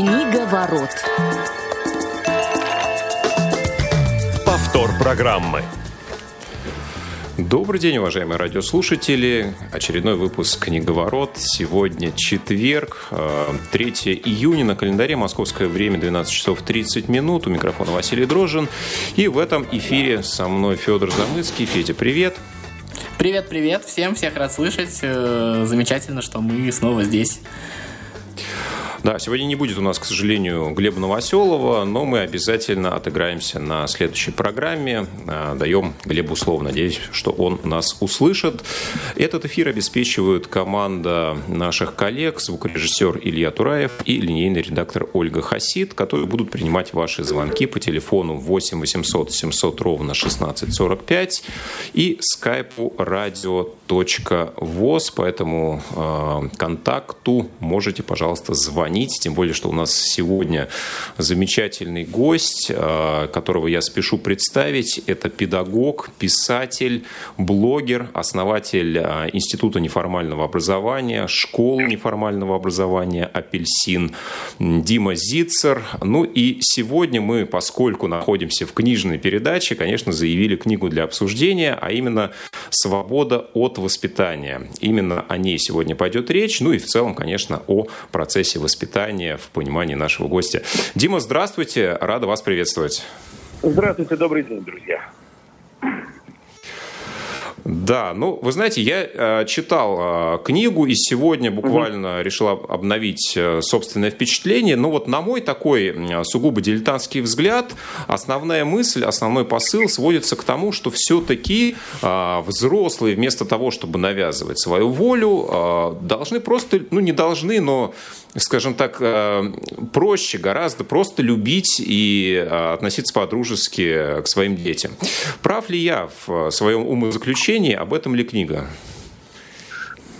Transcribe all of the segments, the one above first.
Книга ворот. Повтор программы. Добрый день, уважаемые радиослушатели. Очередной выпуск «Книговорот». Сегодня четверг, 3 э, июня. На календаре московское время 12 часов 30 минут. У микрофона Василий Дрожин. И в этом эфире со мной Федор Замыцкий. Федя, привет. Привет, привет. Всем всех рад слышать. Э, замечательно, что мы снова здесь. Да, сегодня не будет у нас, к сожалению, Глеба Новоселова, но мы обязательно отыграемся на следующей программе. А, даем Глебу слово. Надеюсь, что он нас услышит. Этот эфир обеспечивают команда наших коллег, звукорежиссер Илья Тураев и линейный редактор Ольга Хасид, которые будут принимать ваши звонки по телефону 8 800 700 ровно 1645 и скайпу radio.voz. Поэтому э, контакту можете, пожалуйста, звонить звонить, тем более, что у нас сегодня замечательный гость, э, которого я спешу представить. Это педагог, писатель, блогер, основатель э, Института неформального образования, школы неформального образования «Апельсин» Дима Зицер. Ну и сегодня мы, поскольку находимся в книжной передаче, конечно, заявили книгу для обсуждения, а именно «Свобода от воспитания». Именно о ней сегодня пойдет речь, ну и в целом, конечно, о процессе воспитания воспитания в понимании нашего гостя. Дима, здравствуйте, рада вас приветствовать. Здравствуйте, добрый день, друзья. Да, ну, вы знаете, я э, читал э, книгу и сегодня буквально угу. решил обновить э, собственное впечатление. Но вот на мой такой сугубо дилетантский взгляд, основная мысль, основной посыл сводится к тому, что все-таки э, взрослые вместо того, чтобы навязывать свою волю, э, должны просто, ну, не должны, но скажем так, э, проще гораздо просто любить и э, относиться по-дружески к своим детям. Прав ли я в своем умозаключении, об этом ли книга?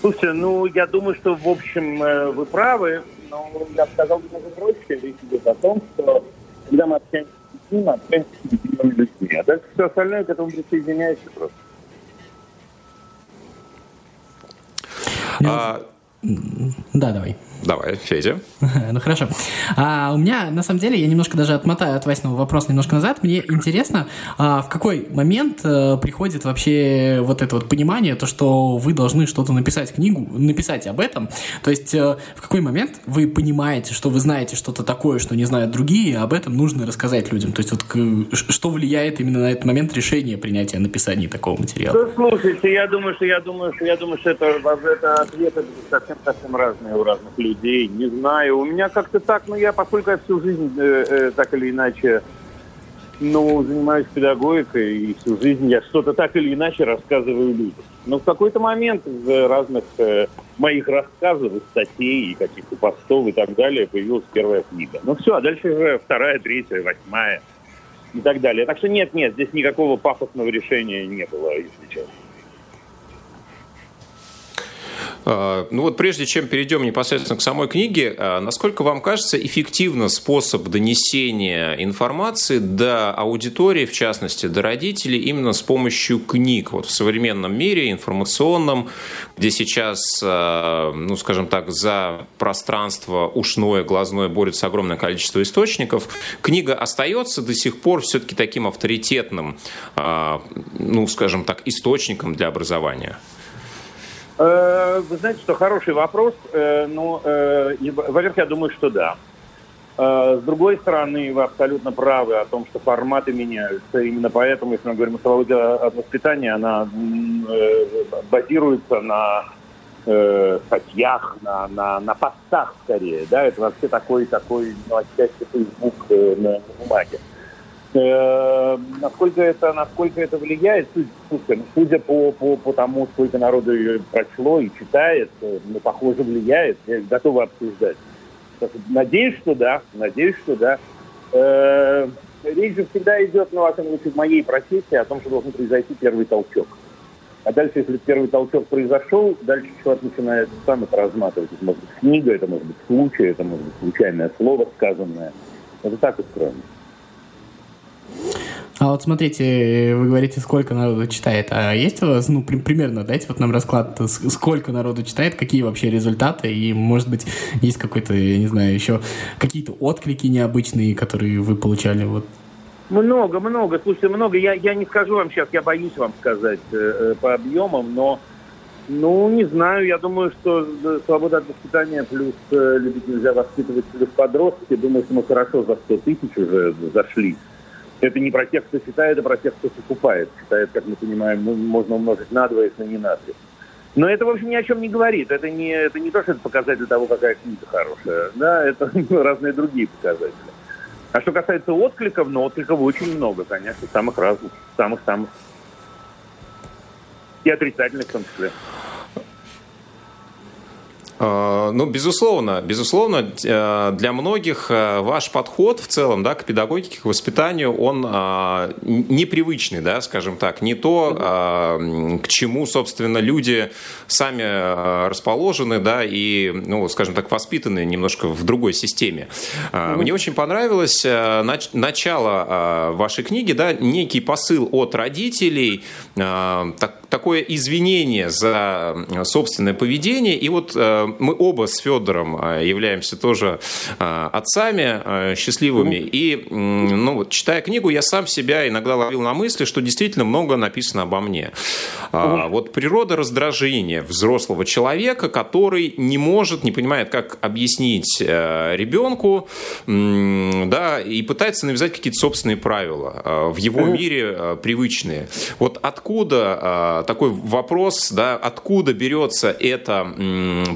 Слушайте, ну, я думаю, что, в общем, э, вы правы, но я сказал немного проще. Речь идет о том, что когда мы общаемся с детьми, мы общаемся с любимыми людьми. А дальше все остальное к этому присоединяется просто. А... Да, давай. Давай, Федя. ну хорошо. А, у меня, на самом деле, я немножко даже отмотаю от Васиного вопроса немножко назад. Мне интересно, а, в какой момент а, приходит вообще вот это вот понимание, то, что вы должны что-то написать книгу, написать об этом. То есть а, в какой момент вы понимаете, что вы знаете что-то такое, что не знают другие, и об этом нужно рассказать людям. То есть вот что влияет именно на этот момент решения принятия написания такого материала? Ну, слушайте, я думаю, что я думаю, что я думаю, что это, это ответы совсем совсем разные у разных людей людей, не знаю. У меня как-то так, ну я, поскольку я всю жизнь э, э, так или иначе, ну, занимаюсь педагогикой, и всю жизнь я что-то так или иначе рассказываю людям. Но в какой-то момент из разных э, моих рассказов, статей, и каких-то постов и так далее появилась первая книга. Ну все, а дальше уже вторая, третья, восьмая и так далее. Так что нет, нет, здесь никакого пафосного решения не было, если честно. А, ну вот прежде чем перейдем непосредственно к самой книге, а, насколько вам кажется эффективно способ донесения информации до аудитории, в частности, до родителей, именно с помощью книг? Вот в современном мире информационном, где сейчас, а, ну скажем так, за пространство ушное, глазное борется огромное количество источников, книга остается до сих пор все-таки таким авторитетным, ну скажем так, источником для образования? Э, вы знаете, что хороший вопрос. Э, ну, э, во-первых, я думаю, что да. С другой стороны, вы абсолютно правы о том, что форматы меняются. Именно поэтому, если мы говорим о свободе от воспитания, она базируется на статьях, на, на, на постах скорее. Да? Это вообще такой, такой ну, отчасти Facebook на бумаге. Э, насколько это, насколько это влияет, слушай, ну, судя по, по, по тому, сколько народу ее прочло и читает, э, ну, похоже, влияет, я готова обсуждать. Надеюсь, что да, надеюсь, что да. Э, речь же всегда идет, ну, во в моей профессии, о том, что должен произойти первый толчок. А дальше, если первый толчок произошел, дальше человек начинает сам это разматывать. Это может быть книга, это может быть случай, это может быть случайное слово сказанное. Это так устроено. А вот смотрите, вы говорите, сколько народу читает. А есть у вас, ну, при, примерно, дайте вот нам расклад, сколько народу читает, какие вообще результаты, и, может быть, есть какой-то, я не знаю, еще какие-то отклики необычные, которые вы получали, вот. Много, много, слушайте, много. Я, я не скажу вам сейчас, я боюсь вам сказать э, э по объемам, но, ну, не знаю, я думаю, что э, свобода от воспитания плюс э, любить нельзя воспитывать плюс подростки, думаю, что мы хорошо за 100 тысяч уже зашли. Это не про тех, кто читает, а про тех, кто покупает. Читает, как мы понимаем, можно умножить на два, если не на три. Но это, в общем, ни о чем не говорит. Это не, это не то, что это показатель того, какая книга хорошая. Да, это разные другие показатели. А что касается откликов, ну, откликов очень много, конечно, самых разных, самых-самых. И отрицательных в том числе. А, ну, безусловно, безусловно, э, для многих э, ваш подход в целом да, к педагогике, к воспитанию, он а, непривычный, да, скажем так, не то, а, к чему, собственно, люди сами расположены, да, и, ну, скажем так, воспитаны немножко в другой системе. Мне очень понравилось э, начало вашей книги, да, некий посыл от родителей, такое извинение за собственное поведение, и вот мы оба с Федором а, являемся тоже а, отцами а, счастливыми. И, ну, вот, читая книгу, я сам себя иногда ловил на мысли, что действительно много написано обо мне. Вот природа раздражения взрослого человека, который не может, не понимает, как объяснить э, ребенку, да, и пытается навязать какие-то собственные правила в его мире э, привычные. Вот откуда такой вопрос, да, откуда берется эта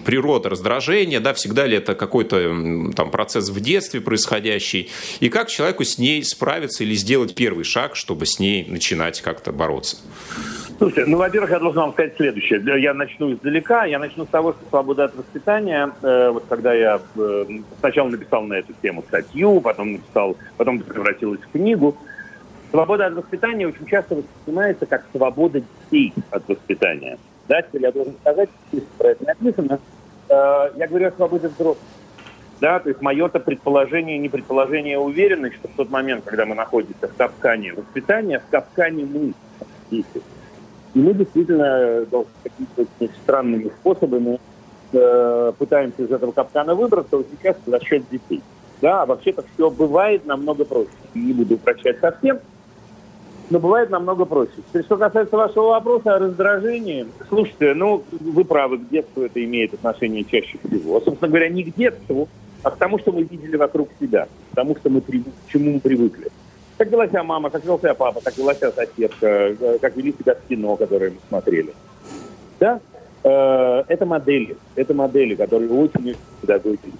природа раздражения, да, всегда ли это какой-то там процесс в детстве происходящий, и как человеку с ней справиться или сделать первый шаг, чтобы с ней начинать как-то бороться? Слушайте, ну, во-первых, я должен вам сказать следующее. Я начну издалека. Я начну с того, что свобода от воспитания, э, вот когда я э, сначала написал на эту тему статью, потом написал, потом превратилась в книгу. Свобода от воспитания очень часто воспринимается как свобода детей от воспитания. Да, теперь я должен сказать, что про это написано, Э, я говорю о свободе взрослых. Да, то есть мое-то предположение, не предположение, а уверенность, что в тот момент, когда мы находимся в капкане воспитания, в капкане мы дети. И мы действительно какими-то очень странными способами э, пытаемся из этого капкана выбраться, вот сейчас за счет детей. Да, а вообще-то все бывает намного проще. Не буду упрощать совсем, но бывает намного проще. Теперь, что касается вашего вопроса о раздражении, слушайте, ну, вы правы, к детству это имеет отношение чаще всего. Собственно говоря, не к детству, а к тому, что мы видели вокруг себя, к тому, что мы, к чему мы привыкли. Как вела себя мама, как вел себя папа, как вела себя соседка, э, как вели себя в кино, которое мы смотрели. Да? Э, это модели. Это модели, которые очень педагогики.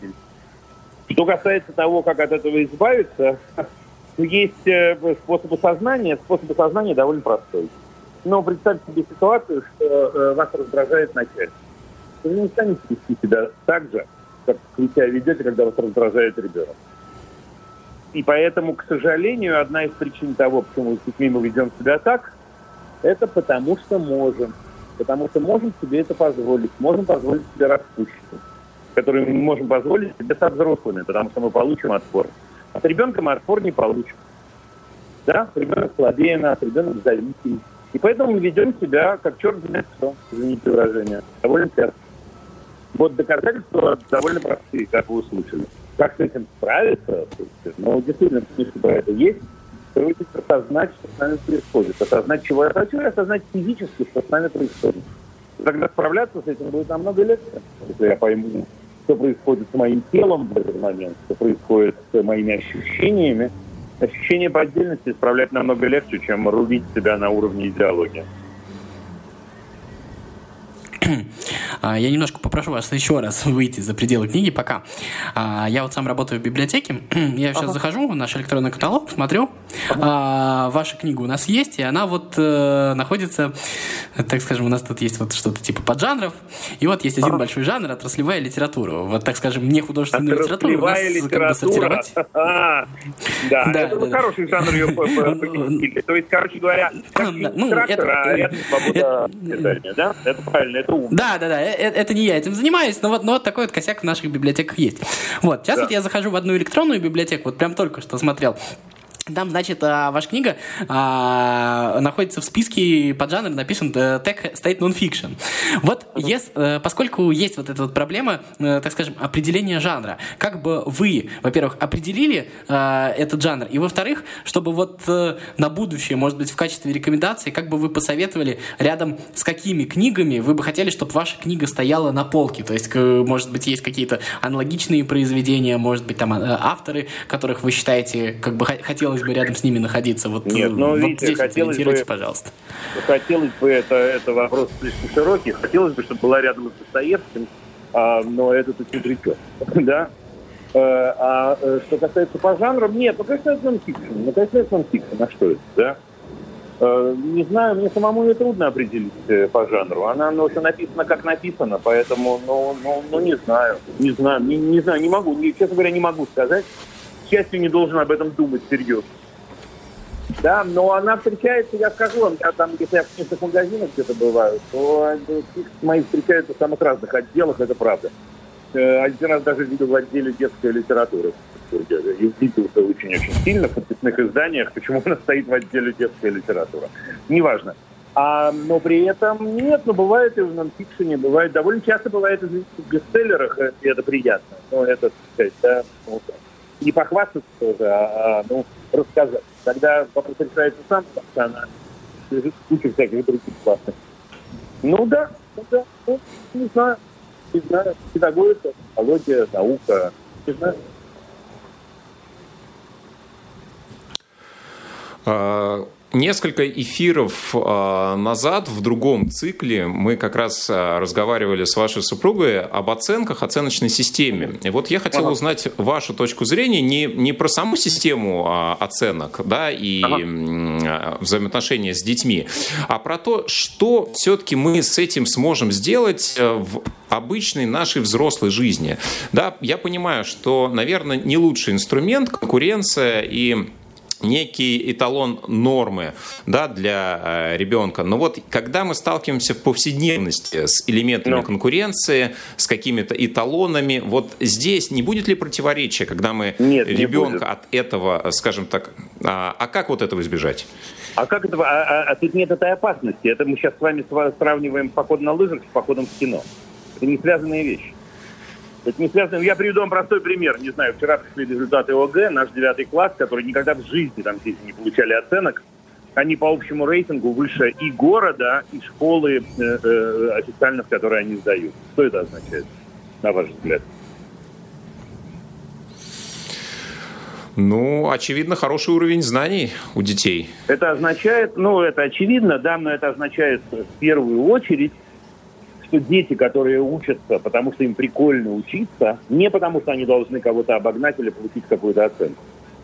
Что касается того, как от этого избавиться, ну, есть э, способ осознания. Способ осознания довольно простой. Но представьте себе ситуацию, что э, вас раздражает начальник. Вы не станете вести себя так же, как вы себя ведете, когда вас раздражает ребенок. И поэтому, к сожалению, одна из причин того, почему с детьми мы ведем себя так, это потому что можем. Потому что можем себе это позволить. Можем позволить себе распущенность, которую мы не можем позволить себе со взрослыми, потому что мы получим отпор. От ребенка мы отпор не получим. Да, ребенок слабее нас, ребенок зависимый. И поэтому мы ведем себя как черт знает что, извините выражение, довольно часто. Вот доказательства довольно простые, как вы услышали. Как с этим справиться? Ну, действительно, книжка про это есть. Трудится осознать, что с нами происходит. Осознать, чего я хочу, и осознать физически, что с нами происходит. Тогда справляться с этим будет намного легче, если я пойму, что происходит с моим телом в этот момент, что происходит с моими ощущениями. Ощущение по отдельности исправлять намного легче, чем рубить себя на уровне идеологии. А, я немножко попрошу вас еще раз выйти за пределы книги пока. А, я вот сам работаю в библиотеке. Я сейчас ага. захожу в наш электронный каталог, смотрю. Ага. Ваша книга у нас есть, и она вот э, находится, так скажем, у нас тут есть вот что-то типа поджанров. И вот есть один ага. большой жанр отраслевая литература. Вот, так скажем, не художественную литературу. У нас литература. Как бы сортировать. Да, это хороший жанр ее То есть, короче говоря, ну, это, а это да? Это правильно, это умно. Да, да, да, э, э, это не я этим занимаюсь, но вот, но вот такой вот косяк в наших библиотеках есть. Вот, сейчас да. вот я захожу в одну электронную библиотеку, вот прям только что смотрел. Там, значит, а, ваша книга а, находится в списке под жанр написан э, Tech State Nonfiction. Вот, yes, э, поскольку есть вот эта вот проблема, э, так скажем, определения жанра, как бы вы, во-первых, определили а, этот жанр, и во-вторых, чтобы вот на будущее, может быть, в качестве рекомендации, как бы вы посоветовали рядом с какими книгами вы бы хотели, чтобы ваша книга стояла на полке, то есть, может быть, есть какие-то аналогичные произведения, может быть, там авторы, которых вы считаете, как бы хотелось хотелось бы рядом с ними находиться? Вот, Нет, ну, вот видите, здесь хотелось бы, пожалуйста. Хотелось бы, это, это вопрос слишком широкий, хотелось бы, чтобы была рядом с Достоевским, а, но это тут не придет, да? Э, а э, что касается по жанрам, нет, ну, конечно, это нонфикшн. Ну, конечно, это нонфикшн. А что это, да? Э, не знаю, мне самому ее трудно определить по жанру. Она, ну, все написано, как написано, поэтому, ну, ну, ну не знаю. Не знаю, не, не знаю, не могу. Не, честно говоря, не могу сказать счастью, не должен об этом думать серьезно. Да, но она встречается, я скажу вам, я там, если я в книжных магазинах где-то бываю, то мои встречаются в самых разных отделах, это правда. Э, один раз даже видел в отделе детской литературы. И удивился очень-очень сильно в подписных изданиях, почему она стоит в отделе детская литература. Неважно. А, но при этом нет, но бывает и в нонфикшене, бывает, довольно часто бывает и в бестселлерах, и это приятно. Но это, так сказать, да, вот, не похвастаться тоже, а, а ну, рассказать. Когда вопрос решается сам, она лежит куча всяких других классных. Ну да, ну да, ну, не знаю, не знаю, педагогика, психология, наука, не знаю. А, Несколько эфиров э, назад в другом цикле мы как раз э, разговаривали с вашей супругой об оценках, оценочной системе. И вот я хотел ага. узнать вашу точку зрения не, не про саму систему э, оценок да, и ага. взаимоотношения с детьми, а про то, что все-таки мы с этим сможем сделать в обычной нашей взрослой жизни. Да, я понимаю, что, наверное, не лучший инструмент конкуренция и некий эталон нормы да, для э, ребенка. Но вот когда мы сталкиваемся в повседневности с элементами Но. Конкуренции, с какими-то эталонами, вот здесь не будет ли противоречия, когда мы Нет, ребенка от этого, скажем так, а, а как вот этого избежать? А как это? А, а, а тут нет этой опасности. Это мы сейчас с вами сравниваем поход на лыжах с походом в кино. Это не связанные вещи. Это не связано. Я приведу вам простой пример. Не знаю, вчера пришли результаты ОГЭ, наш девятый класс, который никогда в жизни там здесь не получали оценок. Они по общему рейтингу выше и города, и школы э, э, официально, в которые они сдают. Что это означает, на ваш взгляд? Ну, очевидно, хороший уровень знаний у детей. Это означает, ну, это очевидно, да, но это означает в первую очередь, что дети, которые учатся, потому что им прикольно учиться, не потому что они должны кого-то обогнать или получить какую-то оценку.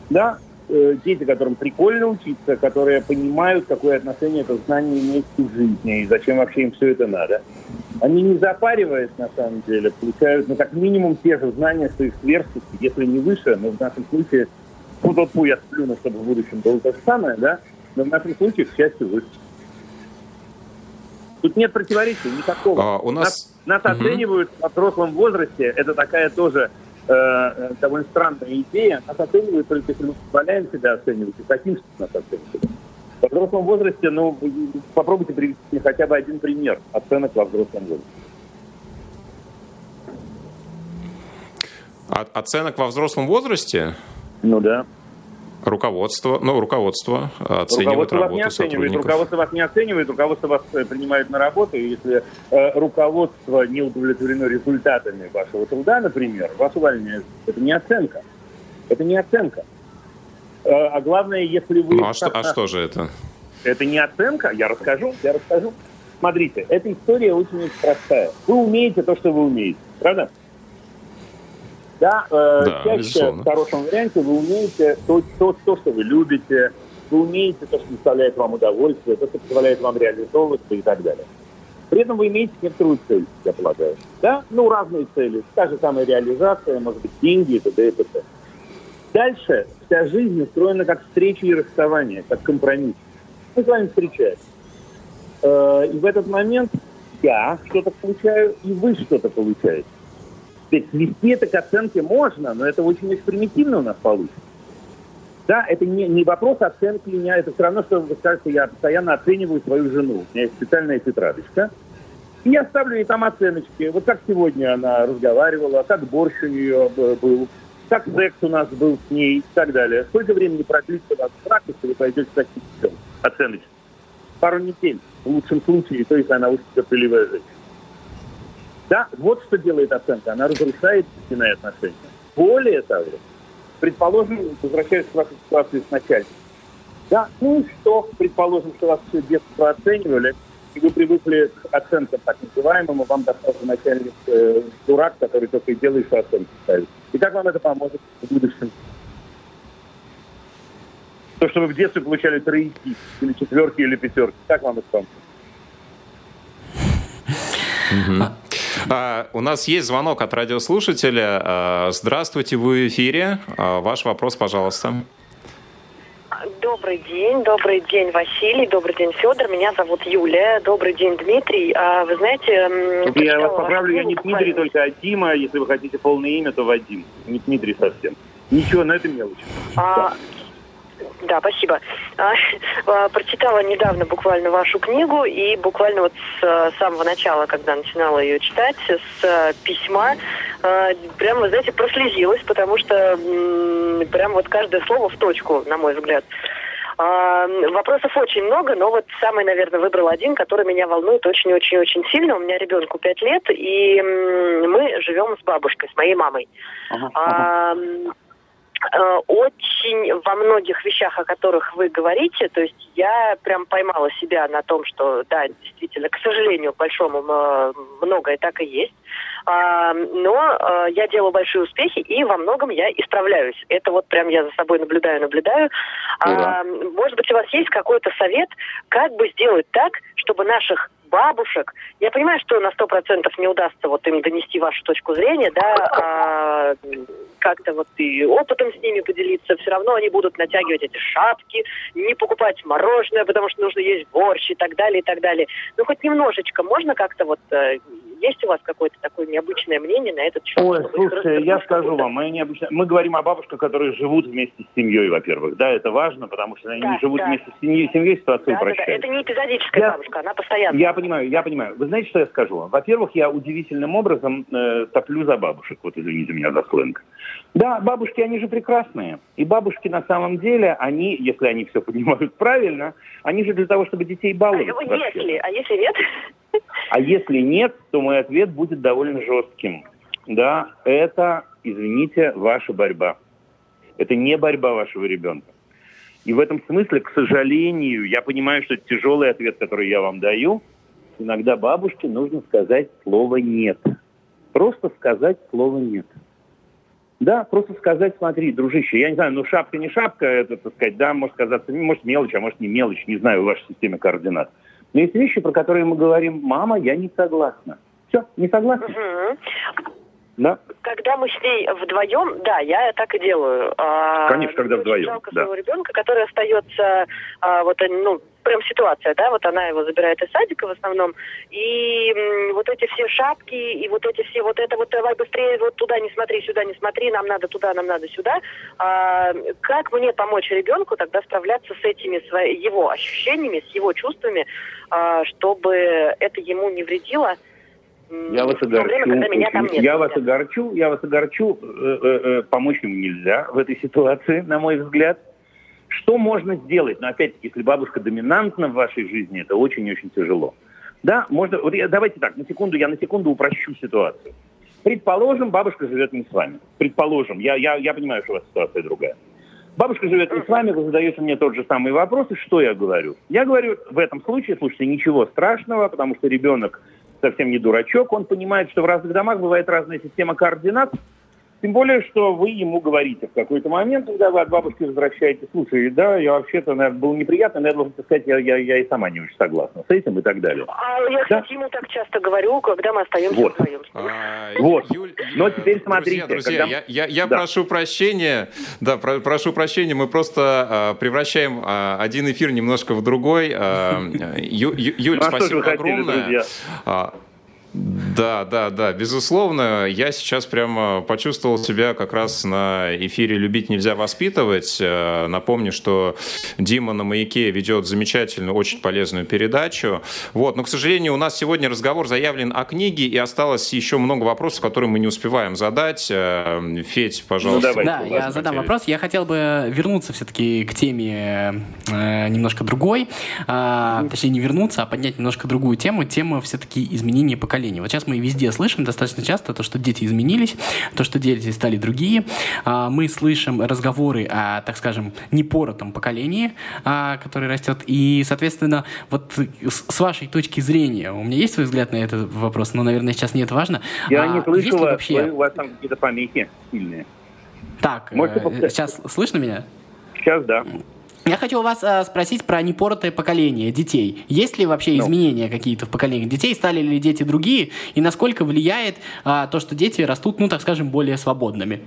Да, э, дети, которым прикольно учиться, которые понимают, какое отношение это знание имеет к жизни и зачем вообще им все это надо. Они не запариваясь, на самом деле, получают, ну, как минимум, те же знания, что их сверстники, если не выше, но в нашем случае, ну, тот я сплюну, чтобы в будущем было то же самое, да, но в нашем случае, к счастью, выше. Тут нет противоречия никакого. А, у нас... Нас, нас угу. оценивают в взрослом возрасте. Это такая тоже э, э, довольно странная идея. Нас оценивают только если мы позволяем себя оценивать и хотим, что нас оценивают. Во взрослом возрасте, ну, попробуйте привести хотя бы один пример оценок во взрослом возрасте. Оценок во взрослом возрасте? Ну да. Руководство, ну, руководство оценивает руководство работу вас не оценивает, Руководство вас не оценивает, руководство вас э, принимает на работу, и если э, руководство не удовлетворено результатами вашего труда, например, вас увольняют. Это не оценка. Это не оценка. Э, а главное, если вы... Ну, а, что, а что же это? Это не оценка, я расскажу, я расскажу. Смотрите, эта история очень простая. Вы умеете то, что вы умеете, правда? Да, э, да чаще безусловно. в хорошем варианте вы умеете то, то, то, что вы любите, вы умеете то, что доставляет вам удовольствие, то, что позволяет вам реализовываться и так далее. При этом вы имеете некоторую цель, я полагаю. Да? Ну, разные цели. Та же самая реализация, может быть, деньги и т.д. и т.д. Дальше вся жизнь устроена как встреча и расставание, как компромисс. Мы с вами встречаемся. Э, и в этот момент я что-то получаю, и вы что-то получаете сказать, свести это к оценке можно, но это очень-очень примитивно у нас получится. Да, это не, не вопрос оценки меня, это все равно, что вы скажете, я постоянно оцениваю свою жену. У меня есть специальная тетрадочка. И я ставлю ей там оценочки. Вот как сегодня она разговаривала, как борщ у нее был, как секс у нас был с ней и так далее. Сколько времени продлится ваш брак, если вы пойдете к оценочкам? Пару недель, в лучшем случае, то есть она очень терпеливая женщина. Да, вот что делает оценка. Она разрушает истинные отношения. Более того, предположим, возвращаясь к вашей ситуации с начальником. Да, ну и что, предположим, что вас все детство оценивали, и вы привыкли к оценкам так называемым, вам достался начальник э, дурак, который только и делает, что оценки ставит. И как вам это поможет в будущем? То, что вы в детстве получали тройки, или четверки, или пятерки, как вам это поможет? А, у нас есть звонок от радиослушателя. А, здравствуйте, вы в эфире. А, ваш вопрос, пожалуйста. Добрый день, добрый день, Василий, добрый день, Федор. Меня зовут Юлия. Добрый день, Дмитрий. А, вы знаете... Я вас поправлю, я не Дмитрий, только а Дима. Если вы хотите полное имя, то Вадим. Не Дмитрий совсем. Ничего, но это мелочь. А, да, спасибо. А, а, прочитала недавно буквально вашу книгу и буквально вот с а, самого начала, когда начинала ее читать, с письма, прям, вы знаете, прослезилась, потому что прям вот каждое слово в точку, на мой взгляд. Вопросов очень много, но вот самый, наверное, выбрал один, который меня волнует очень-очень-очень сильно. У меня ребенку пять лет, и мы живем с бабушкой, с моей мамой. Ага, ага. Э, очень во многих вещах, о которых вы говорите, то есть я прям поймала себя на том, что да, действительно, к сожалению, большому многое так и есть. А, но а, я делаю большие успехи, и во многом я исправляюсь. Это вот прям я за собой наблюдаю, наблюдаю. А, может быть, у вас есть какой-то совет, как бы сделать так, чтобы наших бабушек. Я понимаю, что на сто процентов не удастся вот им донести вашу точку зрения, да, а как-то вот и опытом с ними поделиться. Все равно они будут натягивать эти шапки, не покупать мороженое, потому что нужно есть борщ и так далее, и так далее. Ну, хоть немножечко можно как-то вот э, есть у вас какое-то такое необычное мнение на этот счет? Ой, слушайте, я скажу вам, мы, необычно... мы говорим о бабушках, которые живут вместе с семьей, во-первых. Да, это важно, потому что они да, живут да. вместе с семьей, семьей ситуацию да, упрощает. Да, да. Это не эпизодическая я... бабушка, она постоянно. Я понимаю, я понимаю. Вы знаете, что я скажу? Во-первых, я удивительным образом э, топлю за бабушек. Вот извините меня за сленг. Да, бабушки, они же прекрасные. И бабушки на самом деле, они, если они все понимают правильно, они же для того, чтобы детей баловать. А если, а если нет? А если нет, то мой ответ будет довольно жестким. Да, это, извините, ваша борьба. Это не борьба вашего ребенка. И в этом смысле, к сожалению, я понимаю, что это тяжелый ответ, который я вам даю. Иногда бабушке нужно сказать слово «нет». Просто сказать слово «нет». Да, просто сказать, смотри, дружище, я не знаю, ну шапка не шапка, это, так сказать, да, может казаться, может мелочь, а может не мелочь, не знаю, в вашей системе координат. Но есть вещи, про которые мы говорим, мама, я не согласна. Все, не согласна. Угу. Да. Когда мы с ней вдвоем, да, я так и делаю. А, Конечно, когда вдвоем. Жалко да. своего ребенка, который остается, а, вот, ну, прям ситуация, да, вот она его забирает из садика в основном, и м, вот эти все шапки, и вот эти все, вот это вот, давай быстрее, вот туда не смотри, сюда не смотри, нам надо туда, нам надо сюда. А, как мне помочь ребенку тогда справляться с этими свои, его ощущениями, с его чувствами, а, чтобы это ему не вредило? Я вас огорчу. Время, я вас огорчу, я вас огорчу. Э, э, э, помочь ему нельзя в этой ситуации, на мой взгляд. Что можно сделать? Но опять-таки, если бабушка доминантна в вашей жизни, это очень-очень тяжело. Да, можно. Вот я, давайте так, на секунду, я на секунду упрощу ситуацию. Предположим, бабушка живет не с вами. Предположим, я, я, я понимаю, что у вас ситуация другая. Бабушка живет не с вами, вы задаете мне тот же самый вопрос, и что я говорю? Я говорю в этом случае, слушайте, ничего страшного, потому что ребенок совсем не дурачок, он понимает, что в разных домах бывает разная система координат, тем более, что вы ему говорите в какой-то момент, когда вы от бабушки возвращаете, слушай, да, я вообще-то, наверное, был неприятно, но я должен сказать, я, я, я и сама не очень согласна с этим и так далее. А я, кстати, ему так часто говорю, когда мы остаемся вот. вдвоем. А, вот. Юль, но теперь смотрите. Друзья, когда... я, я, я да. прошу прощения, да, про, прошу прощения, мы просто а, превращаем а, один эфир немножко в другой. А, Ю, Ю, Юль, ну, а спасибо огромное. Хотели, Да, да, да, безусловно. Я сейчас прямо почувствовал себя как раз на эфире «Любить нельзя воспитывать». Э, напомню, что Дима на «Маяке» ведет замечательную, очень полезную передачу. Вот. Но, к сожалению, у нас сегодня разговор заявлен о книге, и осталось еще много вопросов, которые мы не успеваем задать. Э, Федь, пожалуйста. Ну, да, я задам вопрос. Я хотел бы вернуться все-таки к теме э, немножко другой. Э, точнее, не вернуться, а поднять немножко другую тему. Тема все-таки изменения поколений. Вот сейчас мы везде слышим достаточно часто то, что дети изменились, то, что дети стали другие. Э, мы слышим разговоры о, так скажем, непоротом поколении, э, которое растет. И, соответственно, вот с, вашей точки зрения, у меня есть свой взгляд на этот вопрос, но, наверное, сейчас не это важно. Я а, не слышала, вообще... у вас там какие-то помехи сильные. Так, э, сейчас слышно меня? Сейчас, да. Я хочу у вас э, спросить про непоротое поколение детей. Есть ли вообще ну. изменения какие-то в поколении детей? Стали ли дети другие? И насколько влияет э, то, что дети растут, ну, так скажем, более свободными?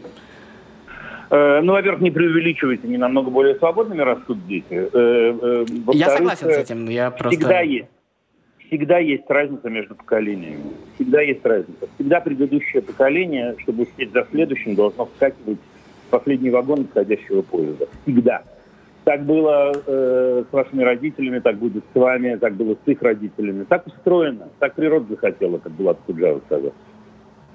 Э, ну, во-первых, не преувеличивайте, не намного более свободными растут дети. Э, э, я согласен с этим, я просто... Всегда есть. Всегда есть разница между поколениями. Всегда есть разница. Всегда предыдущее поколение, чтобы успеть за следующим, должно вскакивать в последний вагон отходящего поезда. Всегда. Так было э, с вашими родителями, так будет с вами, так было с их родителями. Так устроено, так природа захотела, как Булат Куджава сказал.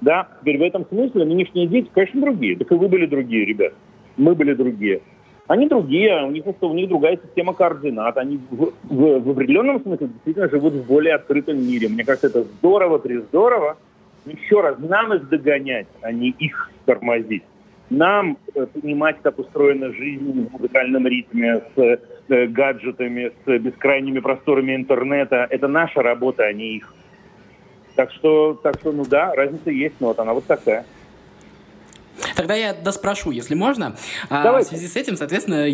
Да, теперь в этом смысле нынешние дети, конечно, другие. Так и вы были другие, ребят. Мы были другие. Они другие, у них, у них другая система координат. Они в, в, в определенном смысле действительно живут в более открытом мире. Мне кажется, это здорово, приздорово. Еще раз, нам их догонять, а не их тормозить нам э, понимать, как устроена жизнь в музыкальном ритме, с э, гаджетами, с бескрайними просторами интернета, это наша работа, а не их. Так что, так что, ну да, разница есть, но вот она вот такая. Тогда я доспрошу, если можно. А, в связи с этим, соответственно,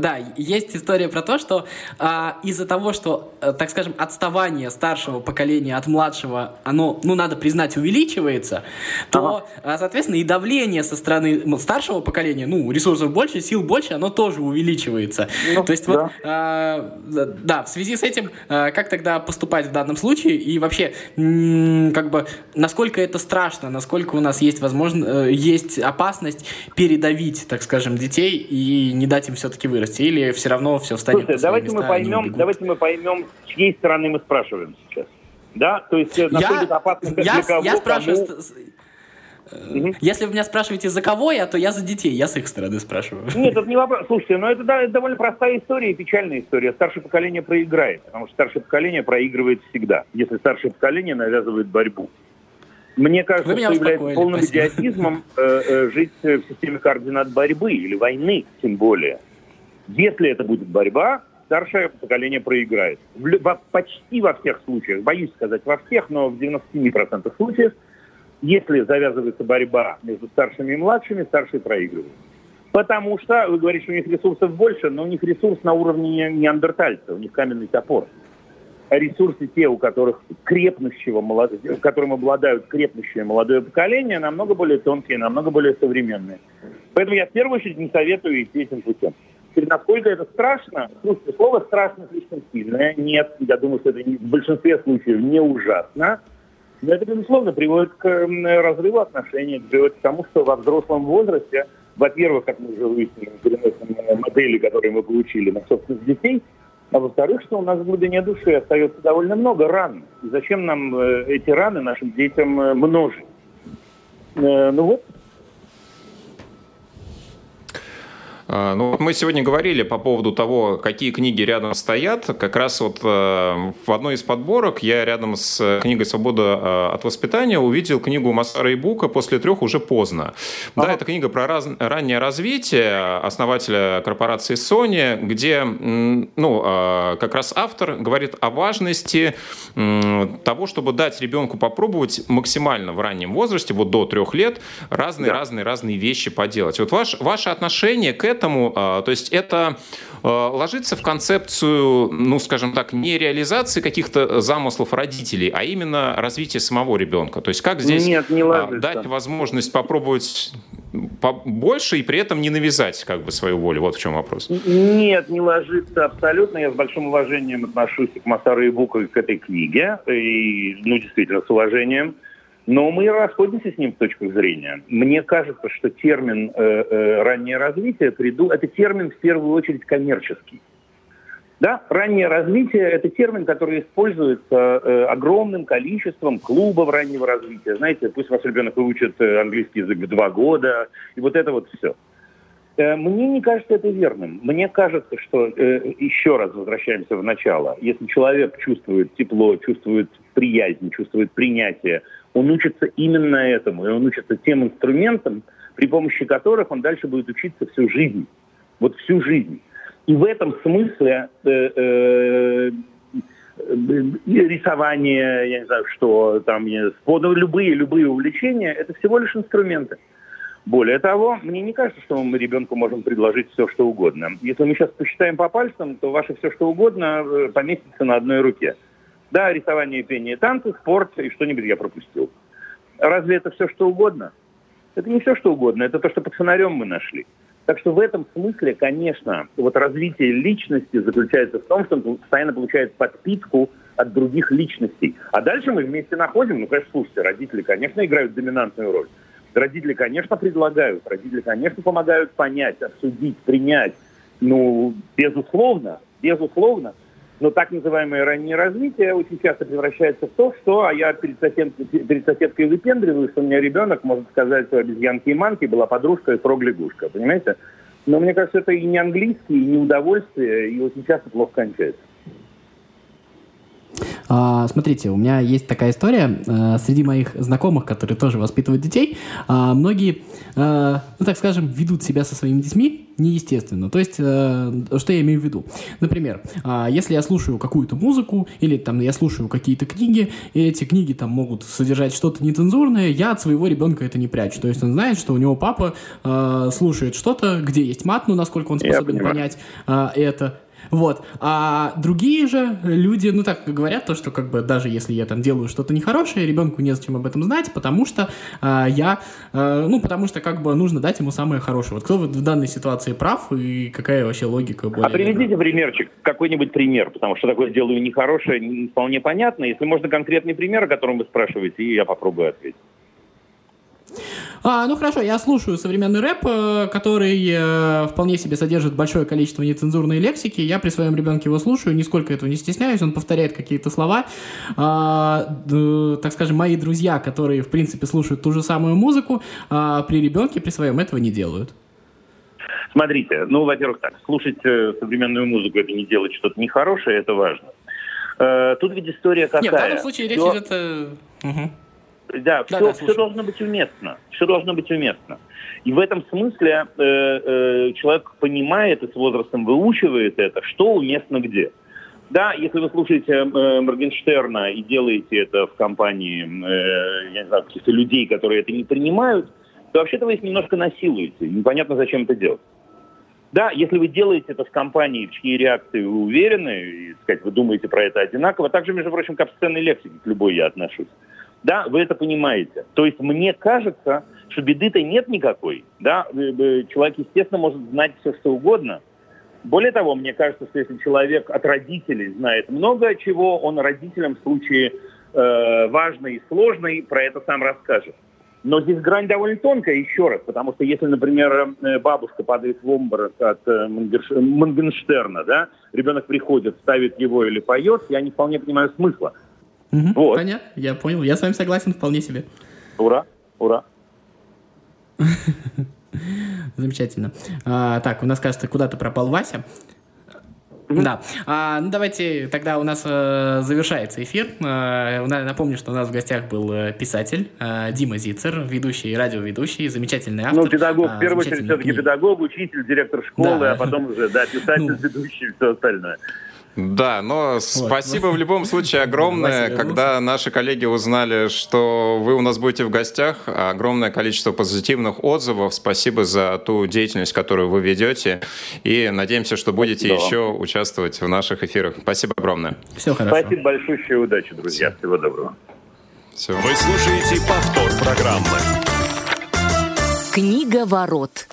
да, есть история про то, что а, из-за того, что, э, так скажем, отставание старшего поколения от младшего, оно, ну, надо признать, увеличивается, то, ага. соответственно, и давление со стороны старшего поколения, ну, ресурсов больше, сил больше, оно тоже увеличивается. Ну, то есть да. вот, а, да, в связи с этим, а, как тогда поступать в данном случае и вообще, как бы, насколько это страшно, насколько у нас есть возможность, э, есть опасность передавить, так скажем, детей и не дать им все-таки вырасти? Или все равно все встанет Слушайте, давайте мы поймем, давайте мы поймем, с чьей стороны мы спрашиваем сейчас. Да, то есть э, насколько я, опасно я, для кого, я спрашиваю, кому... Угу. Если вы меня спрашиваете, за кого я, то я за детей, я с их стороны спрашиваю. Нет, это не вопрос. Слушайте, ну это, да, это довольно простая история и печальная история. Старшее поколение проиграет, потому что старшее поколение проигрывает всегда, если старшее поколение навязывает борьбу. Мне кажется, что является полным спасибо. идиотизмом э, э, жить в системе координат борьбы или войны, тем более. Если это будет борьба, старшее поколение проиграет. В, во, почти во всех случаях, боюсь сказать во всех, но в 97% случаев, если завязывается борьба между старшими и младшими, старшие проигрывают. Потому что, вы говорите, что у них ресурсов больше, но у них ресурс на уровне неандертальца, у них каменный топор ресурсы те, у которых крепнущего, которым обладают крепнущее молодое поколение, намного более тонкие, намного более современные. Поэтому я в первую очередь не советую идти этим путем. Теперь, насколько это страшно? Слушайте, слово «страшно» слишком сильное. Нет, я думаю, что это в большинстве случаев не ужасно. Но это, безусловно, приводит к разрыву отношений, приводит к тому, что во взрослом возрасте, во-первых, как мы уже выяснили, переносим модели, которые мы получили на собственных детей – а во-вторых, что у нас в глубине души остается довольно много ран. И зачем нам э, эти раны нашим детям э, множить? Э, ну вот, А, ну, мы сегодня говорили по поводу того, какие книги рядом стоят. Как раз вот э, в одной из подборок я рядом с книгой «Свобода э, от воспитания» увидел книгу Масара Ибука «После трех уже поздно». Да, ага. это книга про раз... раннее развитие основателя корпорации Sony, где, ну, э, как раз автор говорит о важности того, чтобы дать ребенку попробовать максимально в раннем возрасте, вот до трех лет, разные-разные-разные да. вещи поделать. Вот ваш, ваше отношение к этому этому, а, то есть это а, ложится в концепцию, ну, скажем так, не реализации каких-то замыслов родителей, а именно развития самого ребенка. То есть как здесь Нет, не а, дать возможность попробовать больше и при этом не навязать как бы свою волю? Вот в чем вопрос. Нет, не ложится абсолютно. Я с большим уважением отношусь к Масару Ибуку и к этой книге. И, ну, действительно, с уважением. Но мы расходимся с ним в точках зрения. Мне кажется, что термин э, э, раннее развитие приду, это термин в первую очередь коммерческий. Да, раннее развитие – это термин, который используется э, огромным количеством клубов раннего развития. Знаете, пусть ваш ребенок выучит э, английский язык два года, и вот это вот все. Э, мне не кажется это верным. Мне кажется, что, э, еще раз возвращаемся в начало, если человек чувствует тепло, чувствует приязнь, чувствует принятие, он учится именно этому, и он учится тем инструментам, при помощи которых он дальше будет учиться всю жизнь. Вот всю жизнь. И в этом смысле э, э, рисование, я не знаю, что там, любые, любые увлечения, это всего лишь инструменты. Более того, мне не кажется, что мы ребенку можем предложить все, что угодно. Если мы сейчас посчитаем по пальцам, то ваше все, что угодно, э, поместится на одной руке. Да, рисование, пение, танцы, спорт и что-нибудь я пропустил. Разве это все, что угодно? Это не все, что угодно, это то, что под фонарем мы нашли. Так что в этом смысле, конечно, вот развитие личности заключается в том, что он постоянно получает подпитку от других личностей. А дальше мы вместе находим, ну, конечно, слушайте, родители, конечно, играют доминантную роль. Родители, конечно, предлагают, родители, конечно, помогают понять, обсудить, принять. Ну, безусловно, безусловно. Но так называемое раннее развитие очень часто превращается в то, что а я перед, сосед, перед соседкой выпендриваю, что у меня ребенок может сказать, что обезьянки и манки была подружка и фрог-лягушка, понимаете? Но мне кажется, это и не английский, и не удовольствие, и очень часто плохо кончается. А, смотрите, у меня есть такая история. А, среди моих знакомых, которые тоже воспитывают детей, а, многие, а, ну так скажем, ведут себя со своими детьми неестественно. То есть, э, что я имею в виду? Например, э, если я слушаю какую-то музыку или там я слушаю какие-то книги, и эти книги там могут содержать что-то нецензурное, я от своего ребенка это не прячу. То есть он знает, что у него папа э, слушает что-то, где есть мат, ну насколько он способен понять э, это, вот. А другие же люди, ну так говорят, то, что как бы даже если я там делаю что-то нехорошее, ребенку незачем об этом знать, потому что э, я, э, ну потому что как бы нужно дать ему самое хорошее. Вот кто в данной ситуации прав и какая вообще логика более... А приведите примерчик, какой-нибудь пример, потому что такое делаю нехорошее, не вполне понятно. Если можно конкретный пример, о котором вы спрашиваете, и я попробую ответить. А, ну хорошо, я слушаю современный рэп, э, который э, вполне себе содержит большое количество нецензурной лексики. Я при своем ребенке его слушаю, нисколько этого не стесняюсь. Он повторяет какие-то слова. А, э, так скажем, мои друзья, которые в принципе слушают ту же самую музыку, а, при ребенке при своем этого не делают. Смотрите, ну, во-первых, так, слушать э, современную музыку это не делать что-то нехорошее, это важно. Э, тут ведь история какая. Нет, в данном случае речь идет... Э, угу. Да, все, да, все должно быть уместно. Все должно быть уместно. И в этом смысле э, э, человек понимает и с возрастом выучивает это, что уместно где. Да, если вы слушаете э, Моргенштерна и делаете это в компании, э, я не знаю, каких-то людей, которые это не принимают, то вообще-то вы их немножко насилуете. Непонятно, зачем это делать. Да, если вы делаете это в компании, в чьи реакции вы уверены, и, сказать, вы думаете про это одинаково, также, между прочим, к обсценной лексике, к любой я отношусь. Да, вы это понимаете. То есть мне кажется, что беды-то нет никакой. Да? Человек, естественно, может знать все, что угодно. Более того, мне кажется, что если человек от родителей знает много чего, он родителям в случае э, важный и сложный про это сам расскажет. Но здесь грань довольно тонкая, еще раз, потому что если, например, э, бабушка падает в обморок от э, Мангенштерна, да, ребенок приходит, ставит его или поет, я не вполне понимаю смысла. Угу, вот. Понятно, я понял. Я с вами согласен вполне себе. Ура, ура. Замечательно. А, так, у нас, кажется, куда-то пропал Вася. Mm-hmm. Да. А, ну, давайте тогда у нас э, завершается эфир. Э, напомню, что у нас в гостях был э, писатель э, Дима Зицер, ведущий, радиоведущий, замечательный автор. Ну, педагог, в первую очередь, все-таки педагог, учитель, директор школы, да. а потом уже, да, писатель, ну, ведущий, все остальное. Да, но вот. спасибо в любом случае огромное, когда наши коллеги узнали, что вы у нас будете в гостях, огромное количество позитивных отзывов. Спасибо за ту деятельность, которую вы ведете, и надеемся, что будете спасибо. еще участвовать в наших эфирах. Спасибо огромное. Все хорошо. Спасибо большое, удачи, друзья. Всего доброго. Все. Вы слушаете повтор программы. Книга ворот.